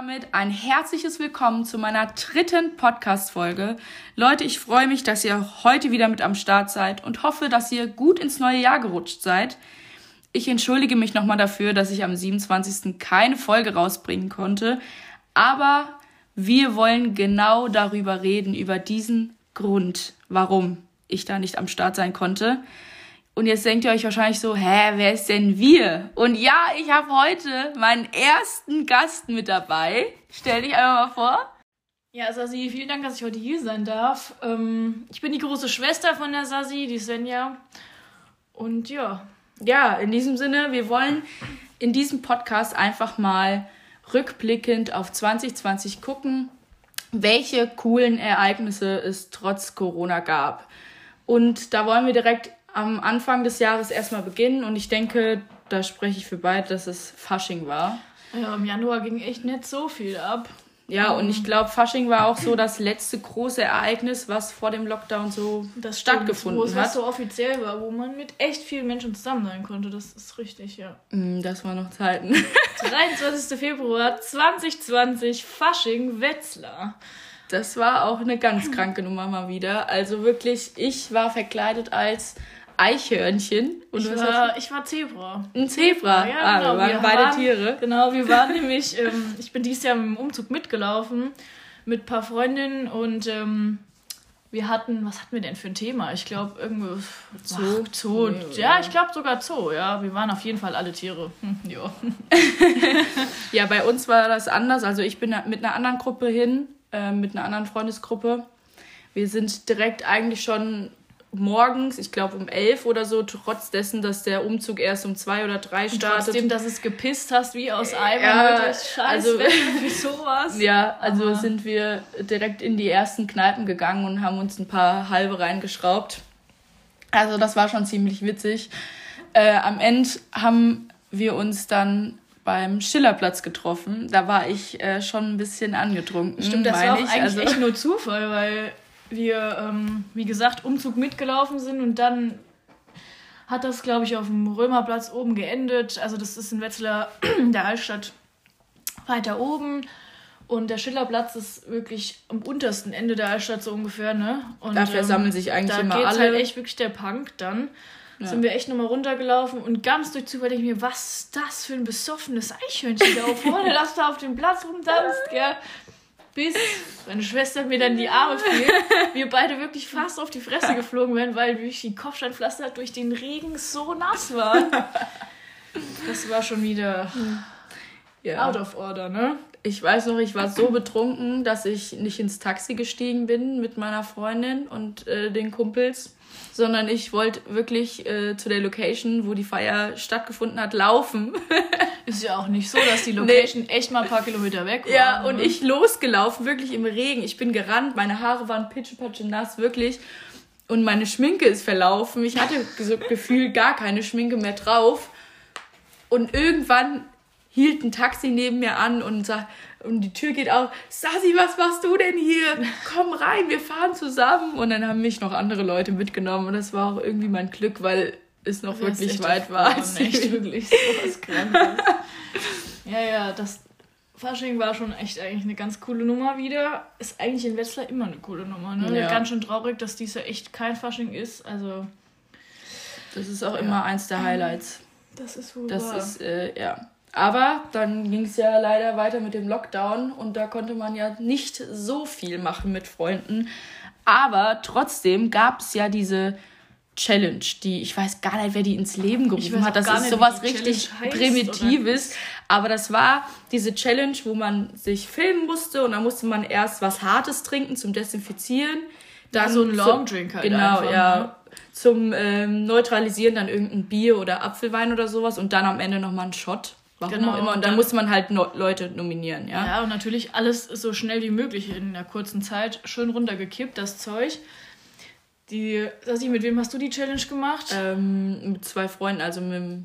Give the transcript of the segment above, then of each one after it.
damit ein herzliches Willkommen zu meiner dritten Podcast-Folge. Leute, ich freue mich, dass ihr heute wieder mit am Start seid und hoffe, dass ihr gut ins neue Jahr gerutscht seid. Ich entschuldige mich nochmal dafür, dass ich am 27. keine Folge rausbringen konnte, aber wir wollen genau darüber reden, über diesen Grund, warum ich da nicht am Start sein konnte. Und jetzt denkt ihr euch wahrscheinlich so, hä, wer ist denn wir? Und ja, ich habe heute meinen ersten Gast mit dabei. Stell dich einmal mal vor. Ja, Sasi, vielen Dank, dass ich heute hier sein darf. Ähm, ich bin die große Schwester von der Sasi, die Svenja. Und ja. Ja, in diesem Sinne, wir wollen in diesem Podcast einfach mal rückblickend auf 2020 gucken, welche coolen Ereignisse es trotz Corona gab. Und da wollen wir direkt am Anfang des Jahres erstmal beginnen und ich denke, da spreche ich für beide, dass es Fasching war. Ja, im Januar ging echt nicht so viel ab. Ja, und ich glaube, Fasching war auch so das letzte große Ereignis, was vor dem Lockdown so das stattgefunden stimmt, wo hat. Was so offiziell war, wo man mit echt vielen Menschen zusammen sein konnte. Das ist richtig, ja. Mm, das waren noch Zeiten. 23. Februar 2020, Fasching Wetzlar. Das war auch eine ganz kranke Nummer mal wieder. Also wirklich, ich war verkleidet als Eichhörnchen. Und ich, war, ich war Zebra. Ein Zebra? Ja, ah, genau. wir waren wir beide waren, Tiere. Genau, wir waren nämlich, ähm, ich bin dieses Jahr mit dem Umzug mitgelaufen mit ein paar Freundinnen und ähm, wir hatten, was hatten wir denn für ein Thema? Ich glaube, irgendwo Zoo. Ach, Zoo. Ja, ich glaube sogar Zoo, ja. Wir waren auf jeden Fall alle Tiere. Hm, ja. ja, bei uns war das anders. Also ich bin mit einer anderen Gruppe hin, äh, mit einer anderen Freundesgruppe. Wir sind direkt eigentlich schon morgens, ich glaube um elf oder so, trotz dessen, dass der Umzug erst um zwei oder drei startet. trotzdem, dass es gepisst hast wie aus Eimer. Ja, Scheiß, also, wie sowas. Ja, also Aha. sind wir direkt in die ersten Kneipen gegangen und haben uns ein paar halbe reingeschraubt. Also das war schon ziemlich witzig. Äh, am Ende haben wir uns dann beim Schillerplatz getroffen. Da war ich äh, schon ein bisschen angetrunken. Stimmt, das war auch eigentlich also, echt nur Zufall, weil wir, ähm, wie gesagt, Umzug mitgelaufen sind und dann hat das, glaube ich, auf dem Römerplatz oben geendet. Also das ist in Wetzlar, der Altstadt, weiter oben. Und der Schillerplatz ist wirklich am untersten Ende der Altstadt so ungefähr, ne? Und, da versammeln ähm, sich eigentlich immer alle. Da halt echt wirklich der Punk dann. Ja. Sind wir echt nochmal runtergelaufen und ganz durch Zufall denke ich mir, was ist das für ein besoffenes Eichhörnchen da vorne, das da auf dem Platz rumtanzt, gell? Bis meine Schwester mir dann die Arme fiel, wir beide wirklich fast auf die Fresse geflogen wären, weil durch die Kopfsteinpflaster durch den Regen so nass waren. Das war schon wieder ja. out of order, ne? Ich weiß noch, ich war so betrunken, dass ich nicht ins Taxi gestiegen bin mit meiner Freundin und äh, den Kumpels sondern ich wollte wirklich äh, zu der Location, wo die Feier stattgefunden hat, laufen. Ist ja auch nicht so, dass die Location nee. echt mal ein paar Kilometer weg war. Ja, und ne? ich losgelaufen, wirklich im Regen. Ich bin gerannt, meine Haare waren pitschepatsche nass, wirklich. Und meine Schminke ist verlaufen. Ich hatte so Gefühl gar keine Schminke mehr drauf. Und irgendwann hielt ein Taxi neben mir an und sagt, und die Tür geht auf. Sasi, was machst du denn hier? Komm rein, wir fahren zusammen. Und dann haben mich noch andere Leute mitgenommen. Und das war auch irgendwie mein Glück, weil es noch das wirklich weit war. Als echt wirklich so was Krankes. ja, ja, das Fasching war schon echt eigentlich eine ganz coole Nummer wieder. Ist eigentlich in Wetzlar immer eine coole Nummer. Ne? Ja. Ganz schön traurig, dass dies ja echt kein Fasching ist. Also. Das ist auch ja. immer eins der Highlights. Das ist wohl Das wahr. ist, äh, ja. Aber dann ging es ja leider weiter mit dem Lockdown und da konnte man ja nicht so viel machen mit Freunden. Aber trotzdem gab es ja diese Challenge, die ich weiß gar nicht, wer die ins Leben gerufen hat. Das ist nicht, sowas richtig Primitives. Aber das war diese Challenge, wo man sich filmen musste und dann musste man erst was Hartes trinken zum Desinfizieren. Dann ja, so ein Longdrink halt. Genau, einfach, ja. Ne? Zum ähm, Neutralisieren dann irgendein Bier oder Apfelwein oder sowas und dann am Ende nochmal ein Shot. Warum genau, auch immer. Und dann, dann musste man halt no Leute nominieren, ja. Ja, und natürlich alles so schnell wie möglich in der kurzen Zeit schön runtergekippt, das Zeug. Die, Sassi, mit wem hast du die Challenge gemacht? Ähm, mit zwei Freunden, also mit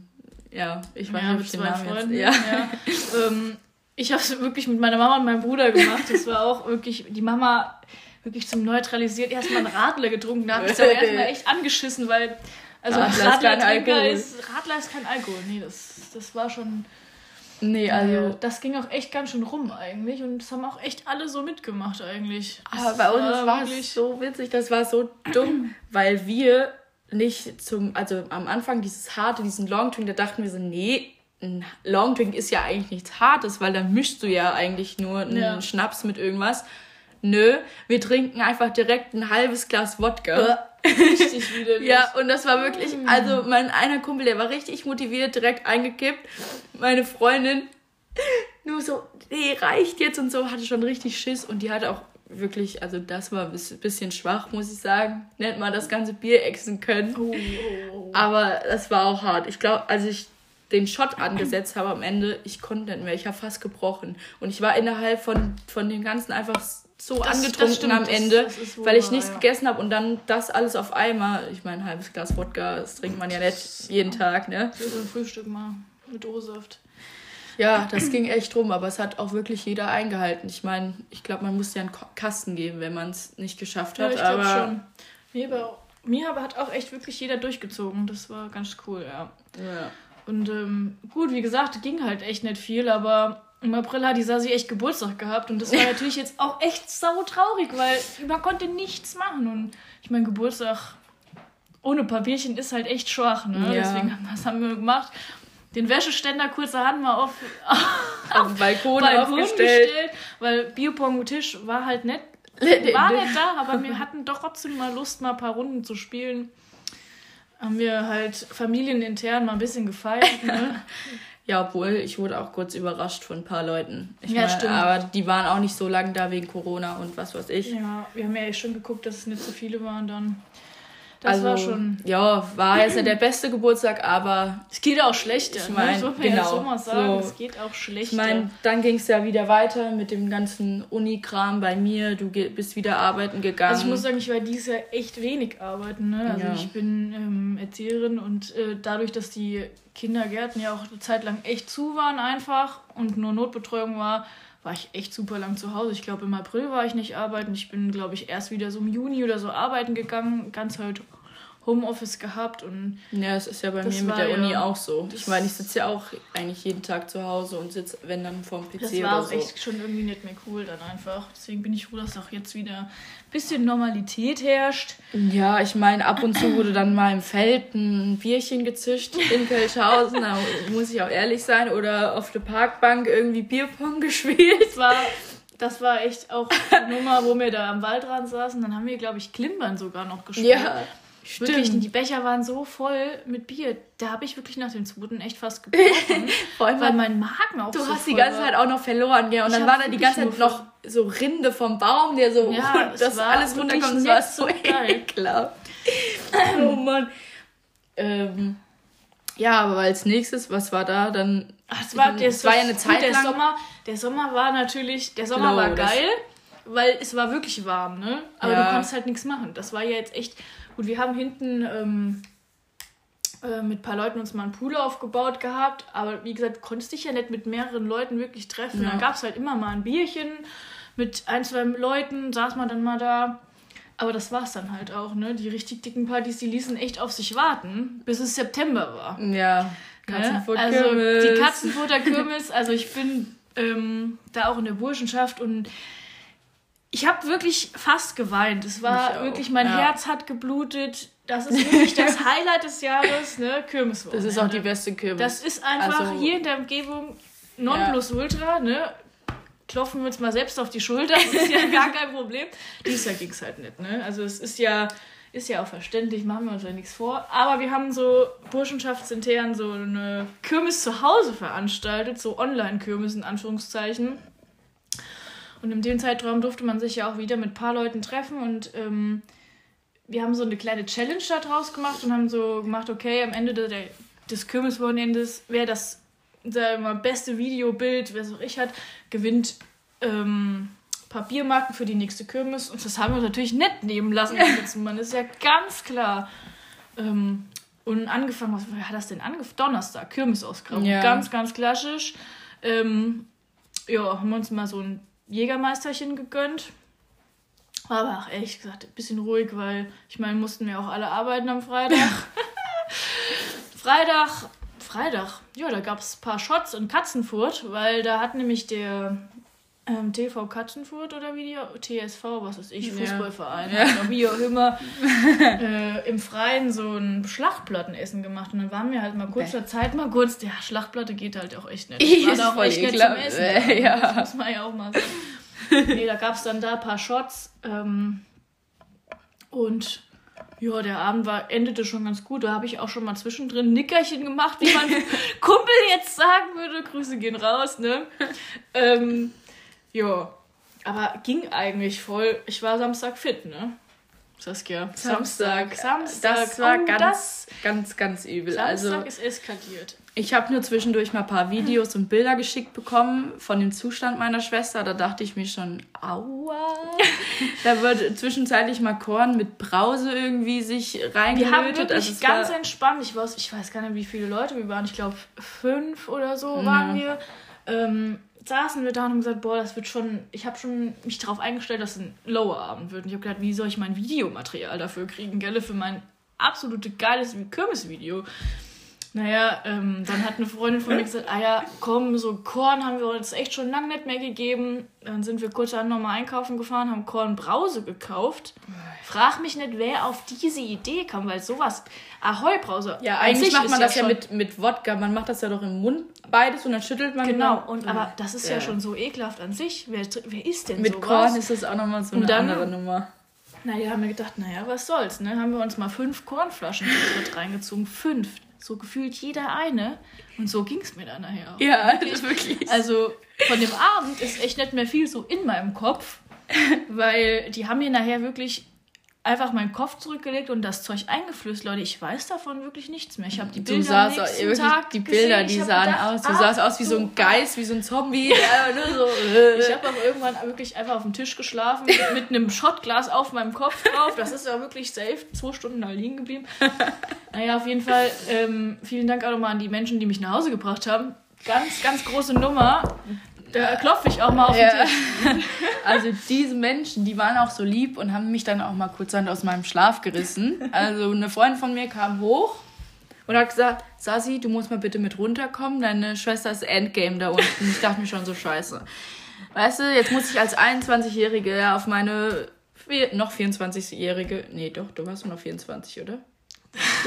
ja, ich weiß ja, nicht, zwei Freunden. Ja. ja. ähm, ich habe es wirklich mit meiner Mama und meinem Bruder gemacht. Das war auch wirklich, die Mama wirklich zum Neutralisieren erstmal einen Radler getrunken. Da habe ich aber erstmal echt angeschissen, weil also Radler, Radler, ist kein Alkohol. Ist, Radler ist kein Alkohol. Nee, das, das war schon Nee, also. Das ging auch echt ganz schön rum eigentlich und das haben auch echt alle so mitgemacht eigentlich. Aber bei uns war es so witzig, das war so dumm, weil wir nicht zum, also am Anfang dieses harte, diesen Long Drink, da dachten wir so, nee, ein Long Drink ist ja eigentlich nichts Hartes, weil dann mischst du ja eigentlich nur einen ja. Schnaps mit irgendwas. Nö, wir trinken einfach direkt ein halbes Glas Wodka. Richtig widerlich. ja, und das war wirklich, mm. also mein einer Kumpel, der war richtig motiviert, direkt eingekippt. Meine Freundin nur so, nee, reicht jetzt und so, hatte schon richtig Schiss und die hatte auch wirklich, also das war ein bisschen schwach, muss ich sagen. Nennt man das ganze Bier exen können. Oh, oh, oh. Aber das war auch hart. Ich glaube, als ich den Shot angesetzt habe am Ende, ich konnte nicht mehr. Ich habe fast gebrochen. Und ich war innerhalb von, von dem Ganzen einfach so das, angetrunken das stimmt, am Ende, das, das weil ich nichts ja. gegessen habe und dann das alles auf einmal. Ich meine, ein halbes Glas Wodka, das trinkt man ja nicht jeden Tag, ne? Für so ein Frühstück mal mit O-Saft. Ja, das ging echt rum, aber es hat auch wirklich jeder eingehalten. Ich meine, ich glaube, man muss ja einen Kasten geben, wenn man es nicht geschafft hat. Ja, ich glaube schon. Mir, aber, mir aber hat auch echt wirklich jeder durchgezogen. Das war ganz cool, ja. Ja. Und ähm, gut, wie gesagt, ging halt echt nicht viel, aber im April hat die Sasi echt Geburtstag gehabt und das war natürlich jetzt auch echt sau traurig, weil man konnte nichts machen und ich meine, Geburtstag ohne Papierchen ist halt echt schwach, ne? Ja. Deswegen was haben wir gemacht. Den Wäscheständer kurzerhand mal auf, auf dem Balkon, Balkon aufgestellt. Gestellt, weil Biopong-Tisch war halt nett. War nicht da, aber wir hatten doch trotzdem mal Lust, mal ein paar Runden zu spielen haben wir halt familienintern mal ein bisschen gefeiert. Ne? ja, obwohl ich wurde auch kurz überrascht von ein paar Leuten. Ich ja, mein, stimmt. Aber die waren auch nicht so lange da wegen Corona und was weiß ich. Ja, wir haben ja schon geguckt, dass es nicht so viele waren dann. Das also, war schon. Ja, war jetzt nicht der beste Geburtstag, aber. Es geht auch schlechter. Ich meine, ne? genau. Ja so mal sagen, so. es geht auch schlechter. Ich meine, dann ging es ja wieder weiter mit dem ganzen Unikram bei mir. Du bist wieder arbeiten gegangen. Also ich muss sagen, ich war dieses Jahr echt wenig arbeiten. Ne? Also ja. ich bin ähm, Erzieherin und äh, dadurch, dass die Kindergärten ja auch eine Zeit lang echt zu waren einfach und nur Notbetreuung war, war ich echt super lang zu Hause. Ich glaube, im April war ich nicht arbeiten. Ich bin, glaube ich, erst wieder so im Juni oder so arbeiten gegangen, ganz halt Homeoffice gehabt und ja, es ist ja bei mir mit der Uni ja, auch so. Ich meine, ich sitze ja auch eigentlich jeden Tag zu Hause und sitze, wenn dann vorm PC das war auch so. echt schon irgendwie nicht mehr cool dann einfach. Deswegen bin ich froh, dass auch jetzt wieder ein bisschen Normalität herrscht. Ja, ich meine, ab und zu wurde dann mal im Feld ein Bierchen gezischt in Kölschhausen, da muss ich auch ehrlich sein, oder auf der Parkbank irgendwie Bierpong gespielt. Das war das war echt auch eine Nummer, wo wir da am Waldrand saßen. Dann haben wir, glaube ich, Klimbern sogar noch gespielt. Ja. Stimmt. Wirklich, die Becher waren so voll mit Bier. Da habe ich wirklich nach dem zweiten echt fast gebrochen. Vor allem, weil mein Magen auch Du so hast die ganze. Zeit auch noch verloren, gell? Und ich dann war da die ganze Zeit noch so Rinde vom Baum, der so ja, das alles runterkommt. Das war so ekelhaft. oh Mann. Ähm, ja, aber als nächstes, was war da dann? Ach, es war, der, war ja eine Zeit der lang. Sommer, der Sommer war natürlich, der Sommer Low, war geil, weil es war wirklich warm, ne? Aber ja. du konntest halt nichts machen. Das war ja jetzt echt Gut, wir haben hinten ähm, äh, mit ein paar Leuten uns mal einen Pool aufgebaut gehabt, aber wie gesagt, du konntest dich ja nicht mit mehreren Leuten wirklich treffen. Ja. Dann gab es halt immer mal ein Bierchen mit ein, zwei Leuten, saß man dann mal da. Aber das war es dann halt auch, ne? Die richtig dicken Partys, die ließen echt auf sich warten, bis es September war. Ja, Katzenfutterkirmes. Also die Katzenfutterkirmes, also ich bin ähm, da auch in der Burschenschaft und ich habe wirklich fast geweint. Es war wirklich, mein ja. Herz hat geblutet. Das ist wirklich das Highlight des Jahres, ne? Kirmeswochenende. Das ist auch die beste Kirmes. Das ist einfach also, hier in der Umgebung Nonplusultra, ja. ne? Klopfen wir uns mal selbst auf die Schulter, das ist ja gar kein Problem. Dieses Jahr ging es halt nicht, ne? Also es ist ja, ist ja auch verständlich, machen wir uns ja nichts vor. Aber wir haben so burschenschaftsintern so eine Kirmes zu Hause veranstaltet, so Online-Kirmes in Anführungszeichen. Und in dem Zeitraum durfte man sich ja auch wieder mit ein paar Leuten treffen und ähm, wir haben so eine kleine Challenge daraus gemacht und haben so gemacht, okay, am Ende der, des Kirmeswochenendes, wer das sagen wir, beste Videobild, wer es auch ich hat, gewinnt ähm, Papiermarken für die nächste Kirmes. Und das haben wir uns natürlich nett nehmen lassen. Man ist ja ganz klar. Ähm, und angefangen, was hat das denn angefangen? Donnerstag, Kirmesausgrabung. Ja. Ganz, ganz klassisch. Ähm, ja, haben wir uns mal so ein Jägermeisterchen gegönnt. Aber auch ehrlich gesagt, ein bisschen ruhig, weil ich meine, mussten wir auch alle arbeiten am Freitag. Freitag, Freitag, ja, da gab es ein paar Shots in Katzenfurt, weil da hat nämlich der ähm, TV Katzenfurt oder wie die TSV, was weiß ich, Fußballverein, ja. oder wie auch immer, äh, im Freien so ein Schlachtplattenessen gemacht. Und dann waren wir halt mal kurzer Bäh. Zeit mal kurz, ja, Schlachtplatte geht halt auch echt nicht. Ich war da auch echt nicht zum Essen. Äh, ja. Das muss man ja auch mal sagen. nee, da gab es dann da ein paar Shots. Ähm, und ja, der Abend war, endete schon ganz gut. Da habe ich auch schon mal zwischendrin Nickerchen gemacht, wie man Kumpel jetzt sagen würde. Grüße gehen raus, ne? Ähm, ja, aber ging eigentlich voll. Ich war Samstag fit, ne? Saskia. Samstag. Samstag. Das war oh, ganz, das, ganz, ganz übel. Samstag also, ist eskaliert. Ich habe nur zwischendurch mal ein paar Videos und Bilder geschickt bekommen von dem Zustand meiner Schwester. Da dachte ich mir schon, aua. da wird zwischenzeitlich mal Korn mit Brause irgendwie sich reingelötet. Wir haben wirklich also ganz entspannt. Ich weiß, ich weiß gar nicht, wie viele Leute wir waren. Ich glaube, fünf oder so mhm. waren wir. Ähm, saßen wir da und haben gesagt, boah, das wird schon, ich habe schon mich darauf eingestellt, dass es ein Lower-Abend wird. Und ich habe gedacht, wie soll ich mein Videomaterial dafür kriegen, gell, für mein absolute geiles Kürbisvideo. Naja, ähm, dann hat eine Freundin von mir gesagt, ah ja, komm, so Korn haben wir uns echt schon lange nicht mehr gegeben. Dann sind wir kurz an nochmal einkaufen gefahren, haben Kornbrause gekauft. Frag mich nicht, wer auf diese Idee kam, weil sowas, Ahoi-Brause. Ja, eigentlich macht man das ja, mit, mit Wodka, man macht das ja doch im Mund beides und dann schüttelt man Genau, und, aber das ist ja. ja. schon so ekelhaft an sich. Wer, wer isst denn Mit sowas? Korn ist das auch nochmal so eine dann, andere Nummer. Naja, haben wir gedacht, naja, was soll's, ne? Haben wir uns mal fünf Kornflaschen mit reingezogen. Fünf so gefühlt jeder eine. Und so ging es mir dann nachher auch. Ja, wirklich. wirklich. Also von dem Abend ist echt nicht mehr viel so in meinem Kopf, weil die haben mir nachher wirklich einfach meinen Kopf zurückgelegt und das Zeug eingeflößt, Leute. Ich weiß davon wirklich nichts mehr. Ich habe die Bilder du sahst am wirklich, Tag die Bilder, gesehen. die sahen gedacht, aus. Du sahst aus wie so ein Geist, wie so ein Zombie. so. Ich habe auch irgendwann wirklich einfach auf dem Tisch geschlafen mit einem Shotglas auf meinem Kopf drauf. Das ist ja wirklich safe zwei Stunden da liegen geblieben. Naja, auf jeden Fall ähm, vielen Dank auch nochmal an die Menschen, die mich nach Hause gebracht haben. Ganz, ganz große Nummer. Da klopfe ich auch mal auf den ja. Tisch. Also diese Menschen, die waren auch so lieb und haben mich dann auch mal kurzerhand aus meinem Schlaf gerissen. Also eine Freundin von mir kam hoch und hat gesagt, Sasi, du musst mal bitte mit runterkommen, deine Schwester ist Endgame da unten. Ich dachte mir schon so scheiße. Weißt du, jetzt muss ich als 21-Jährige auf meine noch 24-Jährige, nee doch, du warst noch 24, oder?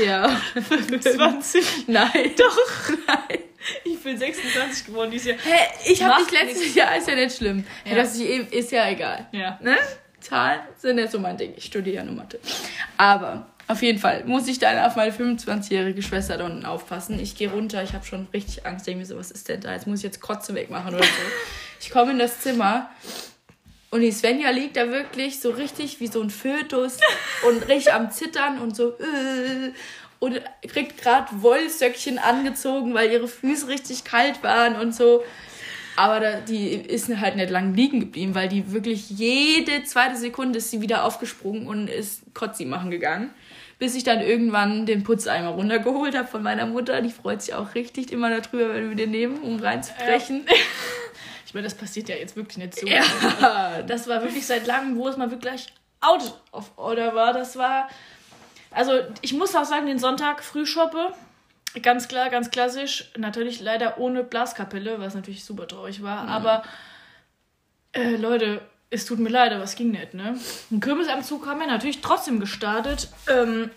Ja. 25? Nein. Doch. Nein. Ich bin 26 geworden dieses Jahr. Hä, ich habe dich letztes nichts. Jahr, ist ja nicht schlimm. Ja. Das ist ja egal. Ja. Ne? Zahlen sind ja so mein Ding. Ich studiere ja nur Mathe. Aber auf jeden Fall muss ich dann auf meine 25-jährige Schwester da unten aufpassen. Ich gehe runter, ich habe schon richtig Angst. Denke mir so, was ist denn da? Jetzt muss ich jetzt Kotze wegmachen oder so. Ich komme in das Zimmer und die Svenja liegt da wirklich so richtig wie so ein Fötus und richtig am Zittern und so. Äh, und kriegt gerade Wollsöckchen angezogen, weil ihre Füße richtig kalt waren und so. Aber da, die ist halt nicht lang liegen geblieben, weil die wirklich jede zweite Sekunde ist sie wieder aufgesprungen und ist Kotzi machen gegangen. Bis ich dann irgendwann den Putzeimer runtergeholt habe von meiner Mutter. Die freut sich auch richtig immer darüber, wenn wir den nehmen, um reinzubrechen. Ja. Ich meine, das passiert ja jetzt wirklich nicht so. Ja. Das war wirklich seit langem, wo es mal wirklich out of order war. Das war. Also, ich muss auch sagen, den Sonntag Frühschoppe. Ganz klar, ganz klassisch. Natürlich leider ohne Blaskapelle, was natürlich super traurig war. Mhm. Aber, äh, Leute, es tut mir leid, aber es ging nicht, ne? Ein Kürbisamzug haben wir natürlich trotzdem gestartet. Ähm,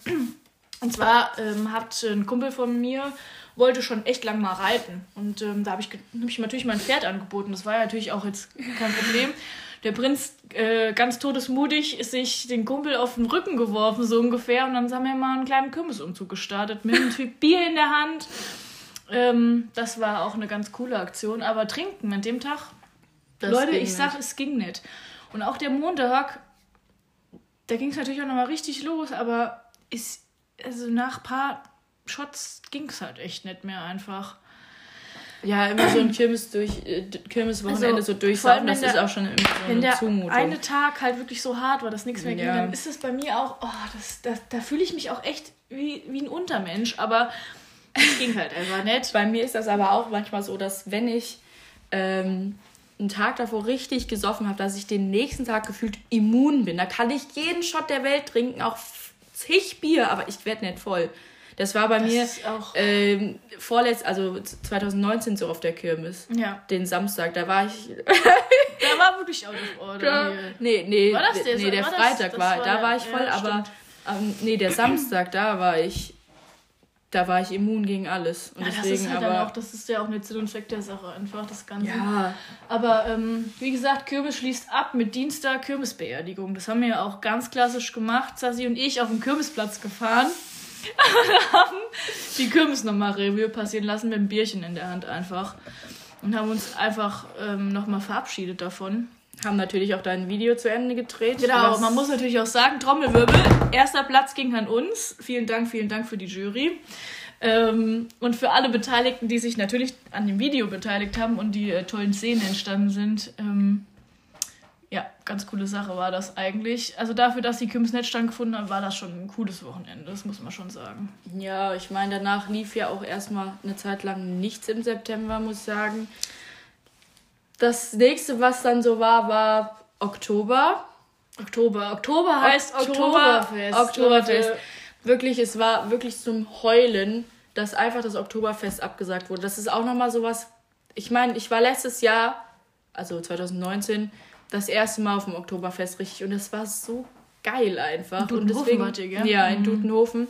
und zwar ähm, hat ein Kumpel von mir wollte schon echt lang mal reiten. Und ähm, da habe ich, hab ich natürlich mein Pferd angeboten. Das war ja natürlich auch jetzt kein Problem. Der Prinz, äh, ganz todesmutig, ist sich den Kumpel auf den Rücken geworfen, so ungefähr. Und dann haben wir mal einen kleinen Kürbisumzug gestartet mit einem Typ Bier in der Hand. Ähm, das war auch eine ganz coole Aktion. Aber trinken an dem Tag, das Leute, ich sag, es ging nicht. Und auch der Montag, da ging es natürlich auch nochmal richtig los, aber ist, also nach ein paar Shots ging es halt echt nicht mehr einfach. Ja, immer so ein Kirmes durch, äh, Kirmeswochenende also, so durchsaugen, das ist auch schon immer so Wenn der Zumutung. eine Tag halt wirklich so hart war, dass nichts mehr ging, ja. dann ist es bei mir auch, oh, das, das, da fühle ich mich auch echt wie, wie ein Untermensch, aber es ging halt einfach nicht. Bei mir ist das aber auch manchmal so, dass wenn ich ähm, einen Tag davor richtig gesoffen habe, dass ich den nächsten Tag gefühlt immun bin. Da kann ich jeden Shot der Welt trinken, auch zig Bier, aber ich werde nicht voll. Das war bei das mir ähm, vorletzt, also 2019 so auf der Kirmes. Ja. Den Samstag, da war ich. da war wirklich out of order. Nee, nee. War das der, nee, der war Freitag das, das war, war, da war ich voll, ja, aber ähm, nee, der Samstag, da war ich da war ich immun gegen alles. Und ja, deswegen, das ist halt aber, dann auch, das ist ja auch eine Sinn und Zweck der Sache, einfach das Ganze. Ja. Aber ähm, wie gesagt, Kürbis schließt ab mit Dienstag Kürbisbeerdigung. Das haben wir ja auch ganz klassisch gemacht. Sassi und ich auf dem Kürbisplatz gefahren. haben die Kürbis nochmal Revue passieren lassen mit einem Bierchen in der Hand einfach. Und haben uns einfach ähm, nochmal verabschiedet davon. Haben natürlich auch dein Video zu Ende gedreht. Genau, man muss natürlich auch sagen, Trommelwirbel, erster Platz ging an uns. Vielen Dank, vielen Dank für die Jury. Ähm, und für alle Beteiligten, die sich natürlich an dem Video beteiligt haben und die äh, tollen Szenen entstanden sind. Ähm, ja, ganz coole Sache war das eigentlich. Also dafür, dass die Kims nicht stattgefunden haben, war das schon ein cooles Wochenende, das muss man schon sagen. Ja, ich meine, danach lief ja auch erstmal eine Zeit lang nichts im September, muss ich sagen. Das nächste, was dann so war, war Oktober. Oktober. Oktober heißt Oktoberfest. Oktoberfest. Wirklich, es war wirklich zum Heulen, dass einfach das Oktoberfest abgesagt wurde. Das ist auch nochmal sowas. Ich meine, ich war letztes Jahr, also 2019, das erste Mal auf dem Oktoberfest richtig und es war so geil einfach. In Dutenhofen und deswegen, ihr, Ja, in mhm. Dutenhofen.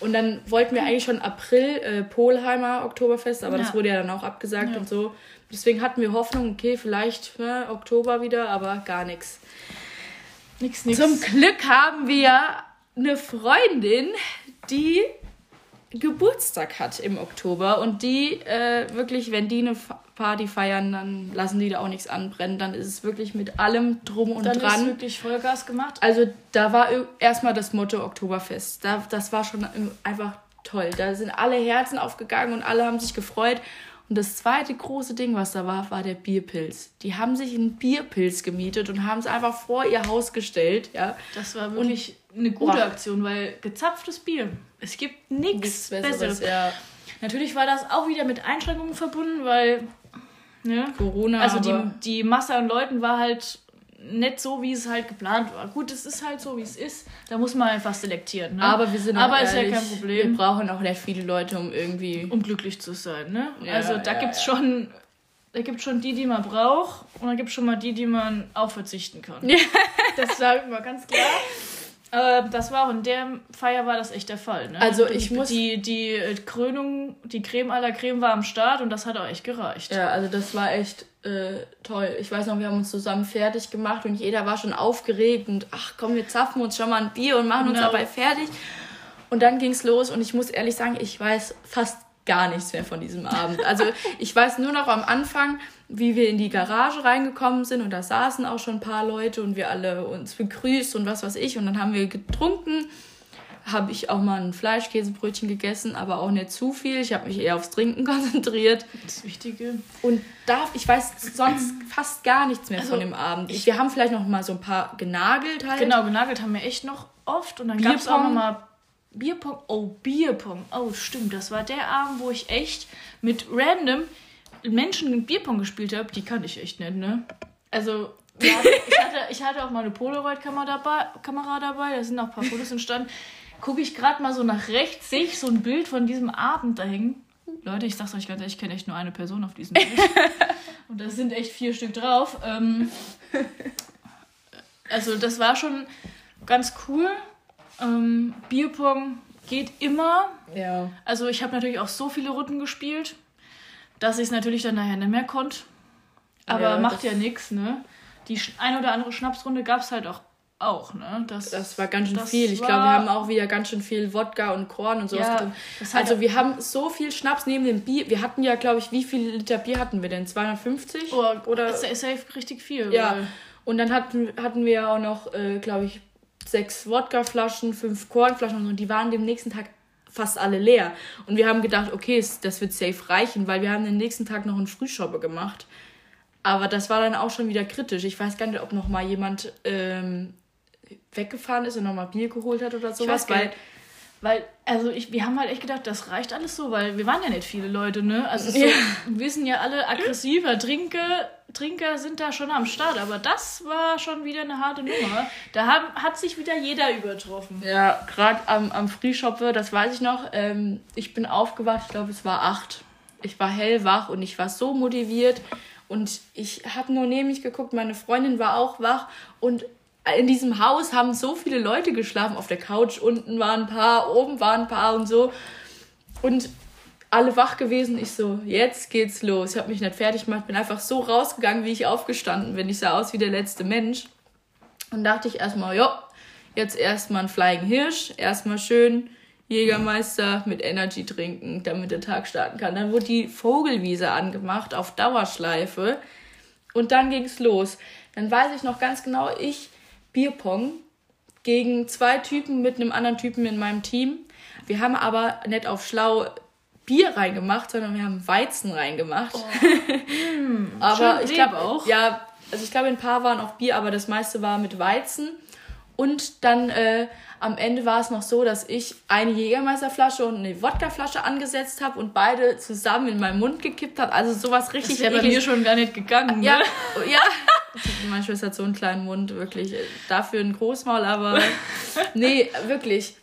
Und dann wollten wir eigentlich schon April äh, Polheimer Oktoberfest, aber ja. das wurde ja dann auch abgesagt ja. und so. Deswegen hatten wir Hoffnung, okay, vielleicht ne, Oktober wieder, aber gar nichts. Nix, nix. Zum Glück haben wir eine Freundin, die Geburtstag hat im Oktober und die äh, wirklich, wenn die eine Party feiern, dann lassen die da auch nichts anbrennen. Dann ist es wirklich mit allem drum und dann dran. Dann ist wirklich Vollgas gemacht. Also da war erstmal das Motto Oktoberfest. Da, das war schon einfach toll. Da sind alle Herzen aufgegangen und alle haben sich gefreut. Und das zweite große Ding, was da war, war der Bierpilz. Die haben sich einen Bierpilz gemietet und haben es einfach vor ihr Haus gestellt. Ja. Das war wirklich und, eine gute boah. Aktion, weil gezapftes Bier. Es gibt nichts Besseres. Besseres. Ja. Natürlich war das auch wieder mit Einschränkungen verbunden, weil ne, Corona. Also die, die Masse an Leuten war halt nicht so, wie es halt geplant war. Gut, es ist halt so, wie es ist. Da muss man einfach selektieren. Ne? Aber wir sind Aber ist ehrlich, ja kein Problem. Wir brauchen auch nicht viele Leute, um irgendwie. Um glücklich zu sein, ne? Ja, also da ja, gibt's ja. schon. Da gibt schon die, die man braucht, und dann gibt es schon mal die, die man auch verzichten kann. Das sage ich mal ganz klar. Äh, das war auch in der Feier war das echt der Fall. Ne? Also ich die, muss die die äh, Krönung, die Creme aller Creme war am Start und das hat auch echt gereicht. Ja, also das war echt äh, toll. Ich weiß noch, wir haben uns zusammen fertig gemacht und jeder war schon aufgeregt und ach komm, wir zapfen uns schon mal ein Bier und machen genau. uns dabei fertig. Und dann ging's los und ich muss ehrlich sagen, ich weiß fast gar nichts mehr von diesem Abend. Also ich weiß nur noch am Anfang, wie wir in die Garage reingekommen sind und da saßen auch schon ein paar Leute und wir alle uns begrüßt und was weiß ich und dann haben wir getrunken. Habe ich auch mal ein Fleischkäsebrötchen gegessen, aber auch nicht zu viel. Ich habe mich eher aufs Trinken konzentriert. Das Wichtige. Und da, ich weiß sonst fast gar nichts mehr also, von dem Abend. Ich, wir haben vielleicht noch mal so ein paar genagelt halt. Genau, genagelt haben wir echt noch oft. Und dann gab es auch noch mal Bierpong. Oh, Bierpong. Oh, stimmt. Das war der Abend, wo ich echt mit random Menschen Bierpong gespielt habe. Die kannte ich echt nicht, ne? Also, ja, ich, hatte, ich hatte auch mal eine Polaroid-Kamera dabei, Kamera dabei. Da sind auch ein paar Fotos entstanden. Gucke ich gerade mal so nach rechts, sehe ich so ein Bild von diesem Abend da hängen. Leute, ich sag's euch ganz ehrlich, ich kenne echt nur eine Person auf diesem Bild. Und da sind echt vier Stück drauf. Ähm, also, das war schon ganz cool. Ähm, Bierpong geht immer. Ja. Also ich habe natürlich auch so viele Runden gespielt, dass ich es natürlich dann nachher nicht mehr konnte. Aber ja, macht ja nichts, ne? Die ein oder andere Schnapsrunde gab es halt auch, auch, ne? Das, das war ganz schön viel. Ich glaube, wir haben auch wieder ganz schön viel Wodka und Korn und sowas ja, drin. Also wir haben so viel Schnaps neben dem Bier. Wir hatten ja, glaube ich, wie viel Liter Bier hatten wir denn? 250? Oh, oder? Das ist safe richtig viel. Ja. Und dann hatten, hatten wir auch noch, äh, glaube ich, sechs Wodkaflaschen, fünf Kornflaschen und die waren dem nächsten Tag fast alle leer. Und wir haben gedacht, okay, das wird safe reichen, weil wir haben den nächsten Tag noch einen Frühschoppe gemacht. Aber das war dann auch schon wieder kritisch. Ich weiß gar nicht, ob noch mal jemand ähm, weggefahren ist und noch mal Bier geholt hat oder sowas, weil weil, also ich, wir haben halt echt gedacht, das reicht alles so, weil wir waren ja nicht viele Leute, ne? Also so, Ja. wir sind ja alle aggressiver Trinker, Trinker sind da schon am Start, aber das war schon wieder eine harte Nummer. Da haben, hat sich wieder jeder übertroffen. Ja, gerade am, am Frühschoppe, das weiß ich noch. Ähm, ich bin aufgewacht, ich glaube, es war acht. Ich war hellwach und ich war so motiviert. Und ich habe nur neben mich geguckt, meine Freundin war auch wach. Und in diesem Haus haben so viele Leute geschlafen. Auf der Couch unten waren ein paar, oben waren ein paar und so. Und alle wach gewesen. Ich so, jetzt geht's los. Ich habe mich nicht fertig gemacht, bin einfach so rausgegangen, wie ich aufgestanden bin. Ich sah aus wie der letzte Mensch. Und dachte ich erstmal, ja, jetzt erstmal ein Flying Hirsch, erstmal schön Jägermeister mit Energy trinken, damit der Tag starten kann. Dann wurde die Vogelwiese angemacht auf Dauerschleife und dann ging's los. Dann weiß ich noch ganz genau, ich Bierpong gegen zwei Typen mit einem anderen Typen in meinem Team. Wir haben aber nicht auf schlau Bier reingemacht, sondern wir haben Weizen reingemacht. aber schön ich glaube auch. Ja, also ich glaube, ein paar waren auch Bier, aber das meiste war mit Weizen. Und dann äh, am Ende war es noch so, dass ich eine Jägermeisterflasche und eine Wodkaflasche angesetzt habe und beide zusammen in meinen Mund gekippt habe. Also sowas richtig Das wäre bei mir schon gar nicht gegangen. Ja, Ne? ja. Meine Schwester hat so einen kleinen Mund, wirklich. Dafür ein Großmaul, aber nee, wirklich.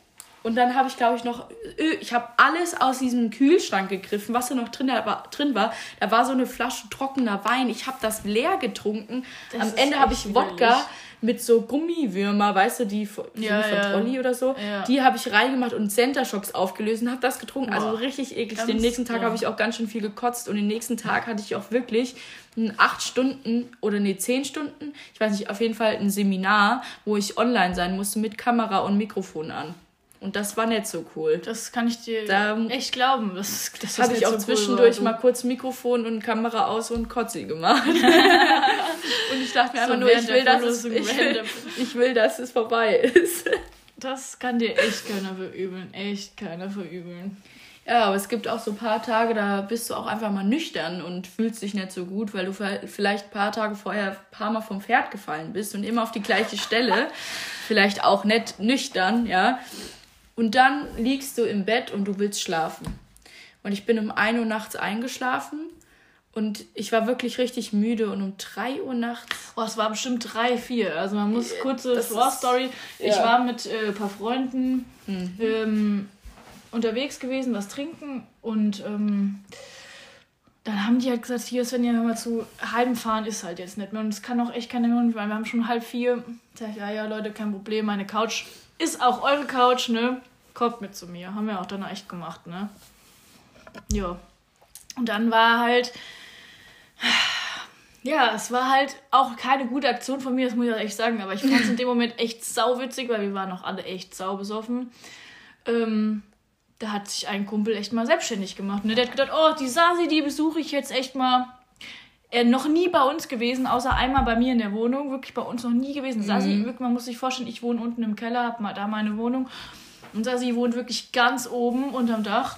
Und dann habe ich, glaube ich, noch, Ö- ich habe alles aus diesem Kühlschrank gegriffen, was da noch drin war. Drin war. Da war so eine Flasche trockener Wein. Ich habe das leer getrunken. Das Am Ende habe ich Wodka. Mit so Gummiwürmer, weißt du, die von Ja, von ja. Trolli oder so. Ja. Die habe ich reingemacht und Center Shocks aufgelöst und habe das getrunken. Also Boah. richtig eklig. Ganz- Den nächsten Tag habe ich auch ganz schön viel gekotzt und den nächsten Tag hatte ich auch wirklich acht Stunden oder nee, zehn Stunden, ich weiß nicht, auf jeden Fall ein Seminar, wo ich online sein musste mit Kamera und Mikrofon an. Und das war nicht so cool. Das kann ich dir Da- echt glauben. Das, das habe ich auch so cool zwischendurch war, mal kurz Mikrofon und Kamera aus und Kotzi gemacht. und ich dachte mir So einfach nur, ich will, dass es, ich, will, ich will, dass es vorbei ist. Das kann dir echt keiner verübeln. Echt keiner verübeln. Ja, aber es gibt auch so ein paar Tage, da bist du auch einfach mal nüchtern und fühlst dich nicht so gut, weil du vielleicht ein paar Tage vorher ein paar Mal vom Pferd gefallen bist und immer auf die gleiche Stelle. Vielleicht auch nicht nüchtern, ja. Und dann liegst du im Bett und du willst schlafen. Und ich bin um 1 Uhr nachts eingeschlafen und ich war wirklich richtig müde und um 3 Uhr nachts. Oh, es war bestimmt drei, vier. Also man muss kurze das ist- Vorstory. Ich ja. war mit äh, ein paar Freunden ähm, unterwegs gewesen, was trinken und ähm, dann haben die halt gesagt, hier Svenja, hör mal zu, heimfahren ist halt jetzt nicht mehr und es kann auch echt keine mehr, weil wir haben schon halb vier. Sag ich, ja, ja, Leute, kein Problem, meine Couch ist auch eure Couch, ne? Kommt mit zu mir. Haben wir auch dann echt gemacht, ne? Ja. Und dann war halt, ja, es war halt auch keine gute Aktion von mir, das muss ich echt sagen, aber ich fand es in dem Moment echt sauwitzig, weil wir waren auch alle echt sau besoffen. Ähm, da hat sich ein Kumpel echt mal selbstständig gemacht. Ne? Der hat gedacht, oh, die Sasi, die besuche ich jetzt echt mal. Er noch nie bei uns gewesen, außer einmal bei mir in der Wohnung. Wirklich bei uns noch nie gewesen. Sasi, wirklich, man muss sich vorstellen, ich wohne unten im Keller, hab mal da meine Wohnung. Und Sasi wohnt wirklich ganz oben unterm Dach.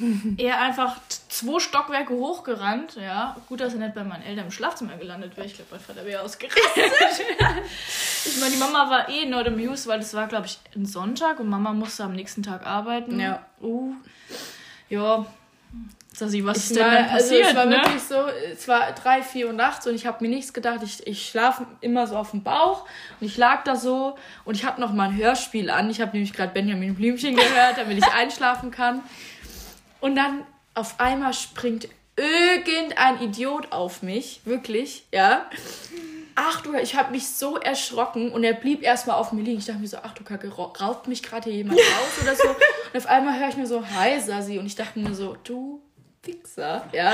Er einfach zwei Stockwerke hochgerannt, ja. Gut, dass er nicht bei meinen Eltern im Schlafzimmer gelandet wäre. Ich glaube, mein Vater wäre ausgerastet. ich meine, die Mama war eh not amused, weil das war, glaube ich, ein Sonntag und Mama musste am nächsten Tag arbeiten. Ja. Uh, ja. Sassi, was ist denn dann also passiert, es war ne? wirklich so, es war drei, vier Uhr nachts und ich habe mir nichts gedacht. Ich, ich schlafe immer so auf dem Bauch und ich lag da so und ich habe noch mal ein Hörspiel an. Ich habe nämlich gerade Benjamin Blümchen gehört, damit ich einschlafen kann. Und dann auf einmal springt irgendein Idiot auf mich, wirklich, ja. Ach du, ich habe mich so erschrocken und er blieb erstmal auf mir liegen. Ich dachte mir so, ach du Kacke, ra- raubt mich gerade hier jemand raus oder so. Und auf einmal höre ich mir so, hi Sassi. Und ich dachte mir so, du Wichser, ja.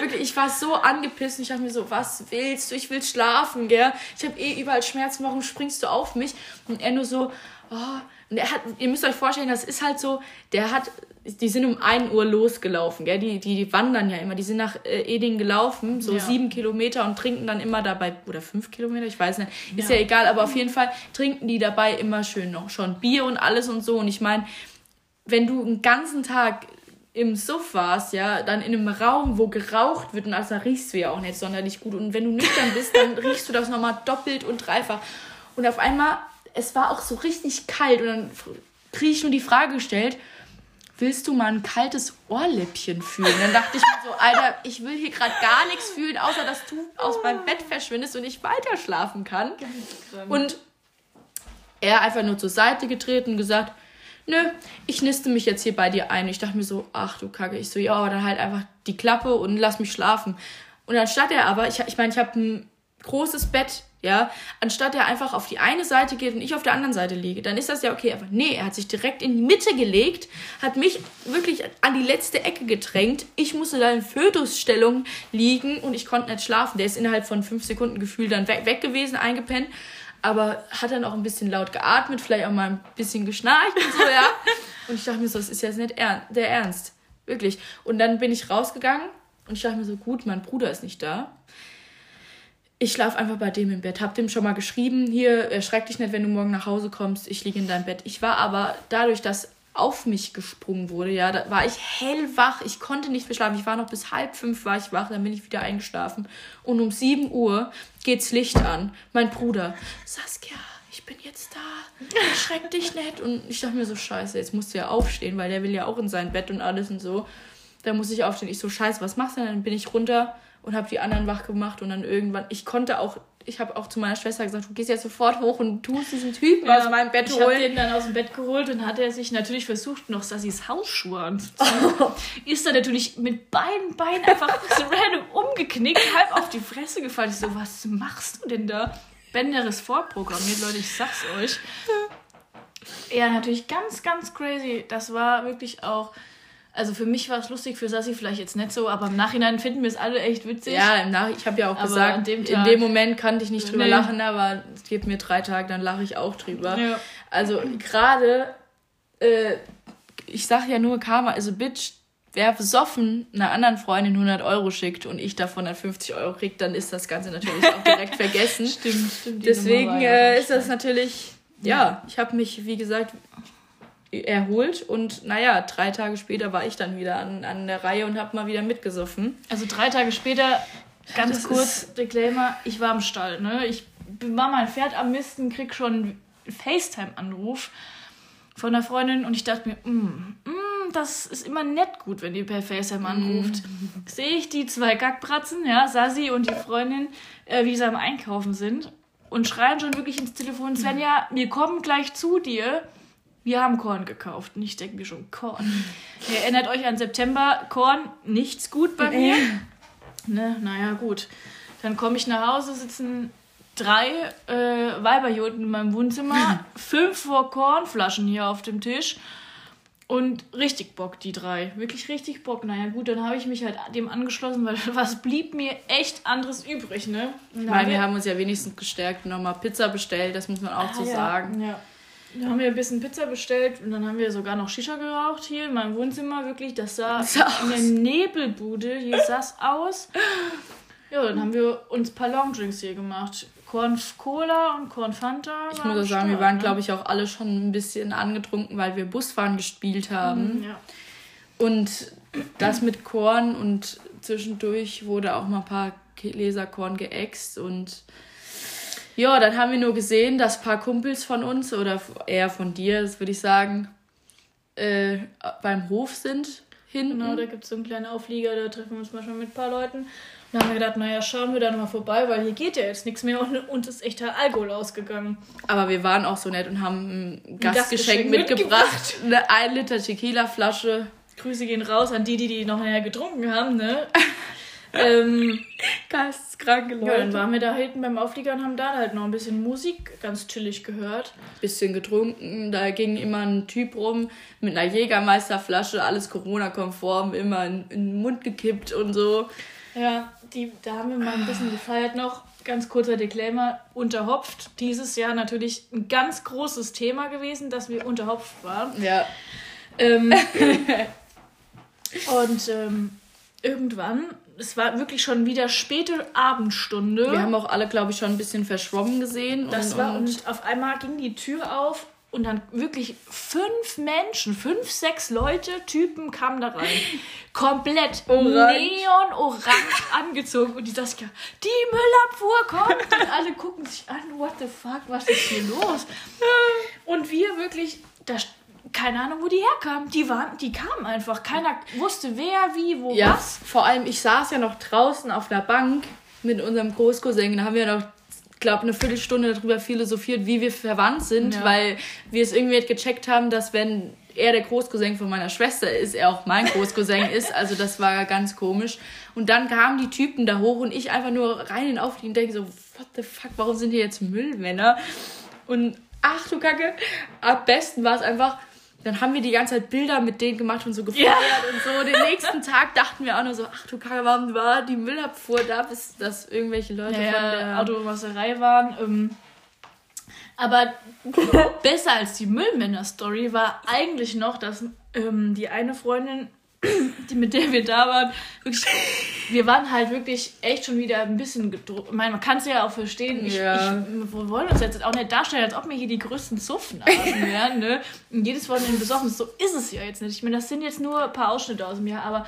Wirklich, ich war so angepisst und ich dachte mir so, was willst du? Ich will schlafen, gell? Ich habe eh überall Schmerzen, warum springst du auf mich? Und er nur so, oh. Und er hat, ihr müsst euch vorstellen, das ist halt so, der hat, die sind um 1 Uhr losgelaufen, gell? Die, die, die wandern ja immer, die sind nach äh, Eding gelaufen, so Ja. sieben Kilometer und trinken dann immer dabei, oder fünf Kilometer, ich weiß nicht, ist Ja. ja egal, aber auf jeden Fall trinken die dabei immer schön noch schon Bier und alles und so. Und ich meine, wenn du einen ganzen Tag im Suff warst, ja, dann in einem Raum, wo geraucht wird und also da riechst du ja auch nicht sonderlich gut. Und wenn du nüchtern bist, dann riechst du das nochmal doppelt und dreifach. Und auf einmal, es war auch so richtig kalt und dann kriege ich nur die Frage gestellt, willst du mal ein kaltes Ohrläppchen fühlen? Dann dachte ich mir so, Alter, ich will hier gerade gar nichts fühlen, außer dass du aus meinem Bett verschwindest und ich weiter schlafen kann. Und er einfach nur zur Seite getreten und gesagt, nö, ich niste mich jetzt hier bei dir ein. Ich dachte mir so, ach du Kacke. Ich so, ja, aber dann halt einfach die Klappe und lass mich schlafen. Und anstatt er aber, ich, ich meine, ich habe ein großes Bett, ja, anstatt er einfach auf die eine Seite geht und ich auf der anderen Seite liege, dann ist das ja okay. Aber nee, er hat sich direkt in die Mitte gelegt, hat mich wirklich an die letzte Ecke gedrängt. Ich musste da in Fötusstellung liegen und ich konnte nicht schlafen. Der ist innerhalb von fünf Sekunden gefühlt dann weg, weg gewesen, eingepennt aber hat dann auch ein bisschen laut geatmet, vielleicht auch mal ein bisschen geschnarcht und so, ja. und ich dachte mir so, das ist jetzt nicht er der Ernst. Wirklich. Und dann bin ich rausgegangen und ich dachte mir so, gut, mein Bruder ist nicht da. Ich schlafe einfach bei dem im Bett. Hab dem schon mal geschrieben, hier, erschreck dich nicht, wenn du morgen nach Hause kommst, ich liege in deinem Bett. Ich war aber dadurch, dass auf mich gesprungen wurde, ja, da war ich hellwach, ich konnte nicht mehr schlafen. Ich war noch bis halb fünf war ich wach, dann bin ich wieder eingeschlafen. Und um sieben Uhr geht's Licht an. Mein Bruder, Saskia, ich bin jetzt da, erschreck dich nicht. Und ich dachte mir so, scheiße, jetzt musst du ja aufstehen, weil der will ja auch in sein Bett und alles und so. Da muss ich aufstehen. Ich so, scheiße, was machst du denn? Dann bin ich runter und habe die anderen wach gemacht und dann irgendwann, ich konnte auch ich habe auch zu meiner Schwester gesagt, du gehst jetzt sofort hoch und tust diesen Typen ja, aus meinem Bett holen. Ich habe den dann aus dem Bett geholt und hat er sich natürlich versucht, noch Sassis Hausschuhe anzuziehen. Oh. Ist er natürlich mit beiden Beinen einfach so random umgeknickt, halb auf die Fresse gefallen. Ich so, was machst du denn da? Bender ist vorprogrammiert, Leute, ich sag's euch. Ja, natürlich ganz, ganz crazy. Das war wirklich auch also für mich war es lustig, für Sassi vielleicht jetzt nicht so, aber im Nachhinein finden wir es alle echt witzig. Ja, im Nach ich habe ja auch aber gesagt, dem Tag, in dem Moment kannte ich nicht drüber nee. lachen, aber es gibt mir drei Tage, dann lache ich auch drüber. Ja. Also gerade, äh, ich sag ja nur Karma, also Bitch, wer besoffen einer anderen Freundin 100 Euro schickt und ich davon dann 50 Euro krieg, dann ist das Ganze natürlich auch direkt vergessen. stimmt, stimmt. Deswegen äh, ist das natürlich, ja, ja. ich habe mich, wie gesagt, erholt und naja, drei Tage später war ich dann wieder an, an der Reihe und habe mal wieder mitgesoffen. Also drei Tage später, ganz ja, kurz, Disclaimer, ich war im Stall, ne? Ich war mein Pferd am Misten, krieg schon einen FaceTime-Anruf von einer Freundin und ich dachte mir, mm, mm, das ist immer nett gut, wenn die per FaceTime anruft. Mm. Sehe ich die zwei Gackbratzen, ja, Sasi und die Freundin, äh, wie sie am Einkaufen sind und schreien schon wirklich ins Telefon, Svenja, wir kommen gleich zu dir wir haben Korn gekauft. Und ich denke mir schon, Korn. Ihr erinnert euch an September, Korn, nichts gut bei mir. ne, naja, gut. Dann komme ich nach Hause, sitzen drei äh, Weiberjoten in meinem Wohnzimmer, fünf vor Kornflaschen hier auf dem Tisch. Und richtig Bock, die drei. Wirklich richtig Bock. Naja, gut, dann habe ich mich halt dem angeschlossen, weil was blieb mir echt anderes übrig, ne? Weil wir haben uns ja wenigstens gestärkt nochmal Pizza bestellt, das muss man auch ah, so ja. sagen. Ja. Da haben wir ein bisschen Pizza bestellt und dann haben wir sogar noch Shisha geraucht hier in meinem Wohnzimmer. Wirklich, das sah in der Nebelbude, hier saß aus. Ja, dann haben wir uns ein paar Longdrinks hier gemacht. Corn Cola und Corn Fanta. Ich muss auch sagen, wir waren, ne? glaube ich, auch alle schon ein bisschen angetrunken, weil wir Busfahren gespielt haben. Mhm, ja. Und das mit Korn und zwischendurch wurde auch mal ein paar Gläser Korn geäxt und ja, dann haben wir nur gesehen, dass ein paar Kumpels von uns oder eher von dir, das würde ich sagen, äh, beim Hof sind hinten. Genau, da gibt es so einen kleinen Auflieger, da treffen wir uns manchmal mit ein paar Leuten. Dann haben wir gedacht, naja, schauen wir da nochmal vorbei, weil hier geht ja jetzt nichts mehr und uns ist echter Alkohol ausgegangen. Aber wir waren auch so nett und haben ein Gastgeschenk, ein mitgebracht. mitgebracht. Eine 1 Liter Tequila-Flasche. Grüße gehen raus an die, die die noch näher getrunken haben, ne? ähm, Geisteskranke Leute. Ja, dann waren wir da hinten beim Auflieger und haben da halt noch ein bisschen Musik ganz chillig gehört. Bisschen getrunken. Da ging immer ein Typ rum mit einer Jägermeisterflasche, alles Corona-konform, immer in, in, den Mund gekippt und so. Ja, die, da haben wir mal ein bisschen gefeiert noch. Ganz kurzer Disclaimer, unterhopft. Dieses Jahr natürlich ein ganz großes Thema gewesen, dass wir unterhopft waren. Ja. Ähm, und ähm, irgendwann es war wirklich schon wieder späte Abendstunde. Wir haben auch alle, glaube ich, schon ein bisschen verschwommen gesehen. Das und, war, und auf einmal ging die Tür auf und dann wirklich fünf Menschen, fünf, sechs Leute, Typen kamen da rein. Komplett neon-orange angezogen. Und die Saskia, die Müllabfuhr kommt. Und alle gucken sich an, what the fuck, was ist hier los? Und wir wirklich, da keine Ahnung, wo die herkamen. Die waren, die kamen einfach. Keiner wusste wer, wie, wo, Ja, was. vor allem, ich saß ja noch draußen auf der Bank mit unserem Großcousin. Da haben wir noch, glaube eine Viertelstunde darüber philosophiert, wie wir verwandt sind, Ja. weil wir es irgendwie gecheckt haben, dass wenn er der Großcousin von meiner Schwester ist, er auch mein Großcousin ist. Also das war ganz komisch. Und dann kamen die Typen da hoch und ich einfach nur rein in Aufliegen und denke so, what the fuck, warum sind hier jetzt Müllmänner? Und ach du Kacke, am besten war es einfach, dann haben wir die ganze Zeit Bilder mit denen gemacht und so gefeiert und so. Den nächsten Tag dachten wir auch nur so, ach du Kacke, warum war die Müllabfuhr da, bis dass irgendwelche Leute ja, von der... Autowasserei waren. Ähm, aber besser als die Müllmänner-Story war eigentlich noch, dass ähm, die eine Freundin, die mit der wir da waren, wirklich, wir waren halt wirklich echt schon wieder ein bisschen gedruckt. Ich meine, man kann es ja auch verstehen. Ich, Ja. ich, wir wollen uns jetzt auch nicht darstellen, als ob wir hier die größten Zuffnasen wären. Ne? Und jedes Wochenende besoffen. So ist es ja jetzt nicht. Ich meine, das sind jetzt nur ein paar Ausschnitte aus mir, aber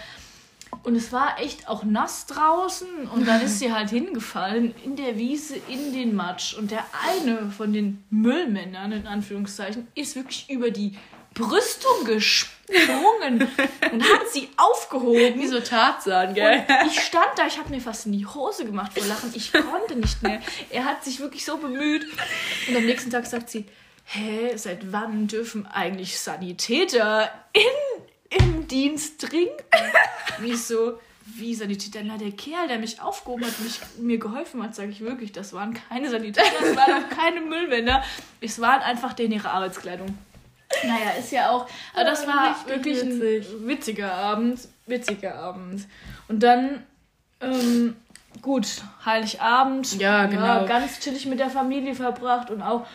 und es war echt auch nass draußen und dann ist sie halt hingefallen in der Wiese in den Matsch. Und der eine von den Müllmännern, in Anführungszeichen, ist wirklich über die Brüstung gesprungen und hat sie aufgehoben. Wie so Tarzan, gell? Und ich stand da, ich habe mir fast in die Hose gemacht vor Lachen. Ich konnte nicht mehr. Er hat sich wirklich so bemüht. Und am nächsten Tag sagt sie, hä, seit wann dürfen eigentlich Sanitäter in, im Dienst trinken? Und ich so, wie Sanitäter? Na, der Kerl, der mich aufgehoben hat, mich, mir geholfen hat, sage ich wirklich, das waren keine Sanitäter, das waren auch keine Müllmänner. Es waren einfach denen ihre Arbeitskleidung. Naja, ist ja auch. Aber das war wirklich ein witzig. witziger Abend. Witziger Abend. Und dann, ähm, gut, Heiligabend. Ja, genau. ganz chillig mit der Familie verbracht und auch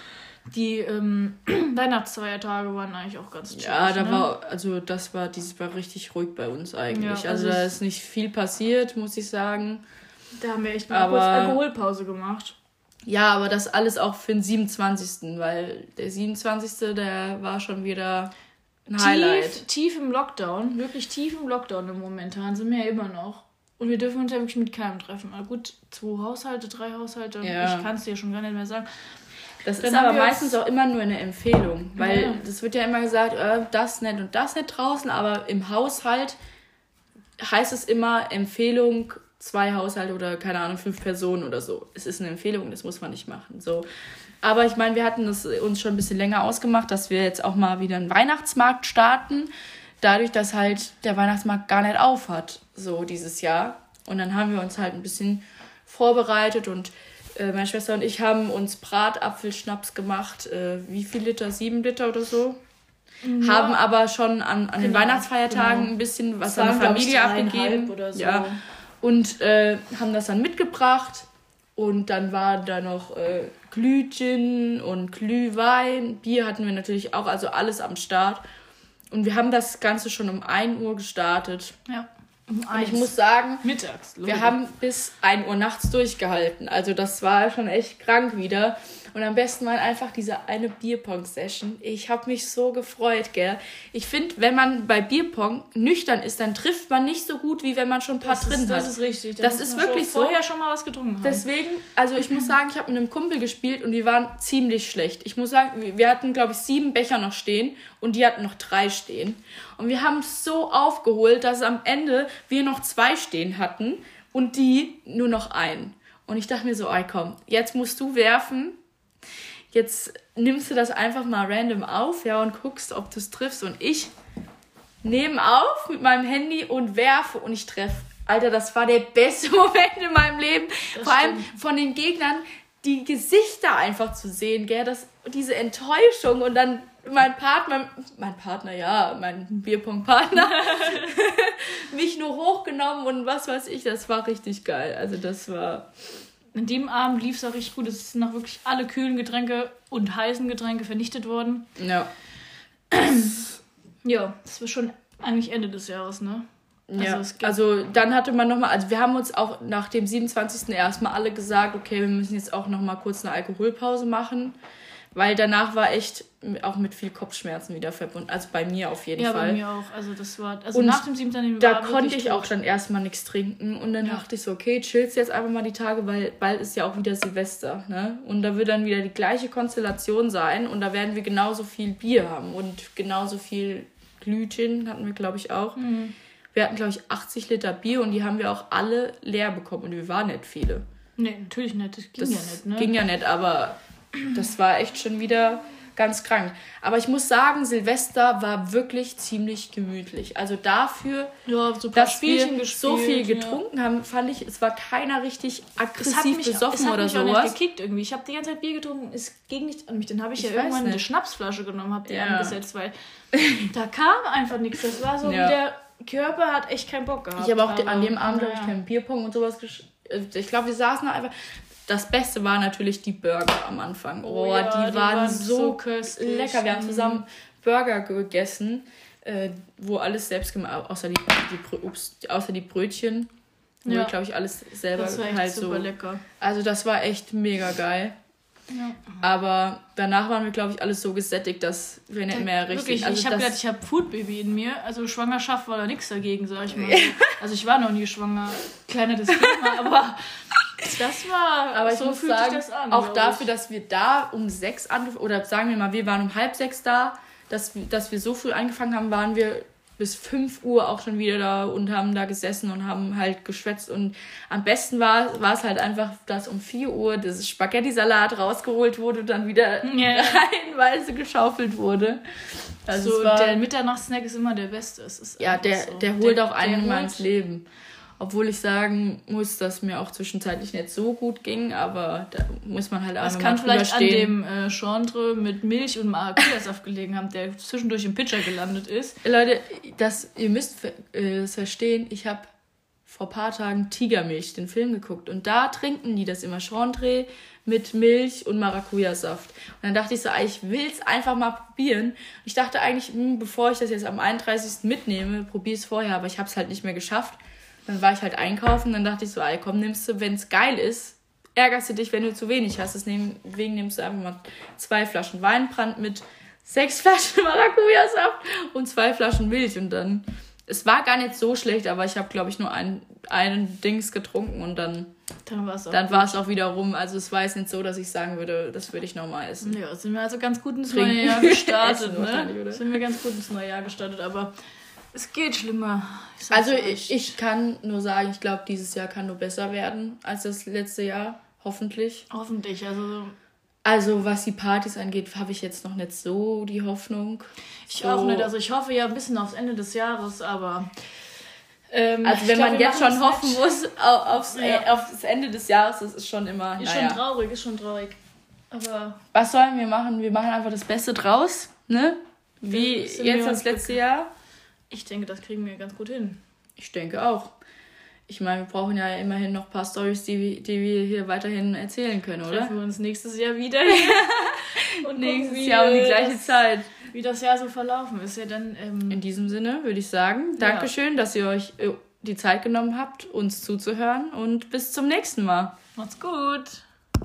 die ähm, Weihnachtsfeiertage waren eigentlich auch ganz chillig. Ja, da ne? war, also das war, dieses war richtig ruhig bei uns eigentlich. Ja, also also da ist nicht viel passiert, muss ich sagen. Da haben wir echt mal Aber- kurz Alkoholpause gemacht. Ja, aber das alles auch für den 27., weil der 27., der war schon wieder ein Highlight. Tief, tief im Lockdown, wirklich tief im Lockdown im Momentan sind wir ja immer noch. Und wir dürfen uns ja wirklich mit keinem treffen. Aber gut, zwei Haushalte, drei Haushalte, Ja. ich kann es dir schon gar nicht mehr sagen. Das Dann ist aber meistens auch immer nur eine Empfehlung, weil Ja. das wird ja immer gesagt, äh, das nicht und das nicht draußen, aber im Haushalt heißt es immer Empfehlung zwei Haushalte oder keine Ahnung fünf Personen oder so. Es ist eine Empfehlung, das muss man nicht machen. So, aber ich meine, wir hatten das uns schon ein bisschen länger ausgemacht, dass wir jetzt auch mal wieder einen Weihnachtsmarkt starten, dadurch, dass halt der Weihnachtsmarkt gar nicht auf hat, so dieses Jahr. Und dann haben wir uns halt ein bisschen vorbereitet und äh, meine Schwester und ich haben uns Bratapfelschnaps gemacht. Äh, wie viel Liter? Sieben Liter oder so? Haben aber schon an, an den Genau, Weihnachtsfeiertagen genau. ein bisschen was an die ich, Familie abgegeben. oder so. Ja. Und äh, haben das dann mitgebracht. Und dann war da noch äh, Glühgin und Glühwein. Bier hatten wir natürlich auch, also alles am Start. Und wir haben das Ganze schon um 1 Uhr gestartet. Ja. Um Und ich muss sagen, mittags. wir haben bis 1 Uhr nachts durchgehalten. Also das war schon echt krank wieder. Und am besten war einfach diese eine Bierpong-Session. Ich habe mich so gefreut, gell. Ich finde, wenn man bei Bierpong nüchtern ist, dann trifft man nicht so gut, wie wenn man schon ein paar das drin ist, hat. Das ist richtig. Da Das muss ist wirklich schon so. vorher schon mal was getrunken haben. Deswegen, also ich muss sagen, ich habe mit einem Kumpel gespielt und die waren ziemlich schlecht. Ich muss sagen, wir- wir hatten, glaube ich, sieben Becher noch stehen und die hatten noch drei stehen. Und wir haben so aufgeholt, dass am Ende wir noch zwei stehen hatten und die nur noch einen. Und ich dachte mir so, ey komm, jetzt musst du werfen. Jetzt nimmst du das einfach mal random auf, ja, und guckst, ob du es triffst. Und ich nehme auf mit meinem Handy und werfe und ich treffe. Alter, das war der beste Moment in meinem Leben. Vor allem von den Gegnern die Gesichter einfach zu sehen, gell, das, diese Enttäuschung und dann mein Partner, mein Partner, ja, mein Bierpong-Partner, mich nur hochgenommen und was weiß ich, das war richtig geil. Also das war, An dem Abend lief es auch richtig gut. Es sind noch wirklich alle kühlen Getränke und heißen Getränke vernichtet worden. ja. Ja, das war schon eigentlich Ende des Jahres, ne? Ja, es also, gibt- dann hatte man nochmal, also wir haben uns auch nach dem 27. erstmal alle gesagt, okay, wir müssen jetzt auch nochmal kurz eine Alkoholpause machen, Weil danach war echt auch mit viel Kopfschmerzen wieder verbunden. Also bei mir auf jeden ja, Fall. bei mir auch. Also das war, also Und nach dem siebten Termin Da war konnte ich auch tot. dann erstmal nichts trinken. Und dann Ja. dachte ich so, okay, chillst jetzt einfach mal die Tage, weil bald ist ja auch wieder Silvester. Ne? Und da wird dann wieder die gleiche Konstellation sein. Und da werden wir genauso viel Bier haben und genauso viel Glühgin hatten wir, glaube ich, auch. Mhm. Wir hatten, glaube ich, 80 Liter Bier und die haben wir auch alle leer bekommen. Und wir waren nicht viele. Nee, natürlich nicht. Das ging Das ja nicht, ne? ging ja nicht, aber das war echt schon wieder ganz krank. Aber ich muss sagen, Silvester war wirklich ziemlich gemütlich. Also dafür, ja, so dass wir Spielchen so viel gespielt, getrunken haben, fand ich, es war keiner richtig Es hat aggressiv mich, es besoffen hat oder mich auch sowas. nicht gekickt irgendwie. Ich habe die ganze Zeit Bier getrunken, es ging nicht an mich. Dann habe ich, Ich ja irgendwann eine nicht. Schnapsflasche genommen, habe die Ja. angesetzt, weil da kam einfach nichts. Das war so, Ja. der Körper hat echt keinen Bock gehabt. Ich habe auch die, an Aber, dem Abend, glaube ich, keinen Bierpong und sowas gesch äh, Ich glaube, wir saßen da einfach. Das Beste war natürlich die Burger am Anfang. Oh, ja, die, die waren, waren so, so köstlich. lecker. Wir haben Mhm. zusammen Burger gegessen, äh, wo alles selbst gemacht, außer die, die, ups, außer die Brötchen, wo Ja. wir, glaube ich, alles selber Das war echt halt super so. lecker. Also das war echt mega geil. Ja. Aber danach waren wir, glaube ich, alles so gesättigt, dass wir nicht mehr richtig. Wirklich, also ich habe gedacht, ich habe Foodbaby in mir. Also Schwangerschaft war da nichts dagegen, sag ich mal. Also ich war noch nie schwanger. Kleiner Disclaimer, aber das war, Aber ich so muss fühlt sagen, an. auch dafür, ich. dass wir da um sechs angefangen, oder sagen wir mal, wir waren um halb sechs da, dass, wir- dass wir so früh angefangen haben, waren wir bis 5 Uhr auch schon wieder da und haben da gesessen und haben halt geschwätzt. Und am besten war, war es halt einfach, dass um 4 Uhr das Spaghetti-Salat rausgeholt wurde und dann wieder Ja. reihenweise geschaufelt wurde. Also der Mitternachtssnack ist immer der beste. Es ist ja, der, so. der holt auch der einen immer holt- ins Leben. Obwohl ich sagen muss, dass mir auch zwischenzeitlich nicht so gut ging, aber da muss man halt Das einfach kann vielleicht an dem äh, Chantre mit Milch und Maracuja-Saft gelegen haben, der zwischendurch im Pitcher gelandet ist. Leute, das, ihr müsst äh, es verstehen, ich habe vor ein paar Tagen Tigermilch, den Film geguckt. Und da trinken die das immer Chandre mit Milch und Maracuja-Saft. Und dann dachte ich so, ah, ich will es einfach mal probieren. Ich dachte eigentlich, hm, bevor ich das jetzt am 31. mitnehme, probiere es vorher. Aber ich habe es halt nicht mehr geschafft. Dann war ich halt einkaufen. Dann dachte ich so, ey, komm, nimmst du, wenn es geil ist, ärgerst du dich, wenn du zu wenig hast. Deswegen nimmst du einfach mal zwei Flaschen Weinbrand mit sechs Flaschen Maracuja-Saft und zwei Flaschen Milch. Und dann, es war gar nicht so schlecht, aber ich habe, glaube ich, nur ein, einen Dings getrunken und dann, Dann war es auch. dann auch wieder rum. Also es war jetzt nicht so, dass ich sagen würde, das würde ich nochmal essen. Ja, sind wir also ganz gut ins Trinken. neue Jahr gestartet, ne? oder? Sind wir ganz gut ins neue Jahr gestartet, aber es geht schlimmer. Ich Also ich, ich kann nur sagen, ich glaube, dieses Jahr kann nur besser werden als das letzte Jahr. Hoffentlich. Hoffentlich, also Also was die Partys angeht, habe ich jetzt noch nicht so die Hoffnung. ich so, auch nicht. Also ich hoffe ja ein bisschen aufs Ende des Jahres, aber. Ähm, Also wenn glaub, man jetzt schon hoffen nicht. muss auf, aufs, Ja. äh, auf das Ende des Jahres, das ist schon immer. Ist naja. schon traurig, ist schon traurig. Aber Was sollen wir machen? Wir machen einfach das Beste draus, ne? Wie jetzt das letzte Jahr? Ich denke, das kriegen wir ganz gut hin. Ich denke auch. Ich meine, wir brauchen ja immerhin noch ein paar Stories, die, wir- die wir hier weiterhin erzählen können, oder? Treffen wir uns nächstes Jahr wieder und Nächstes gucken, Jahr um die gleiche das, Zeit. Wie das Jahr so verlaufen ist. Ja, dann. Ähm, In diesem Sinne würde ich sagen, Ja. Dankeschön, dass ihr euch äh, die Zeit genommen habt, uns zuzuhören und bis zum nächsten Mal. macht's gut.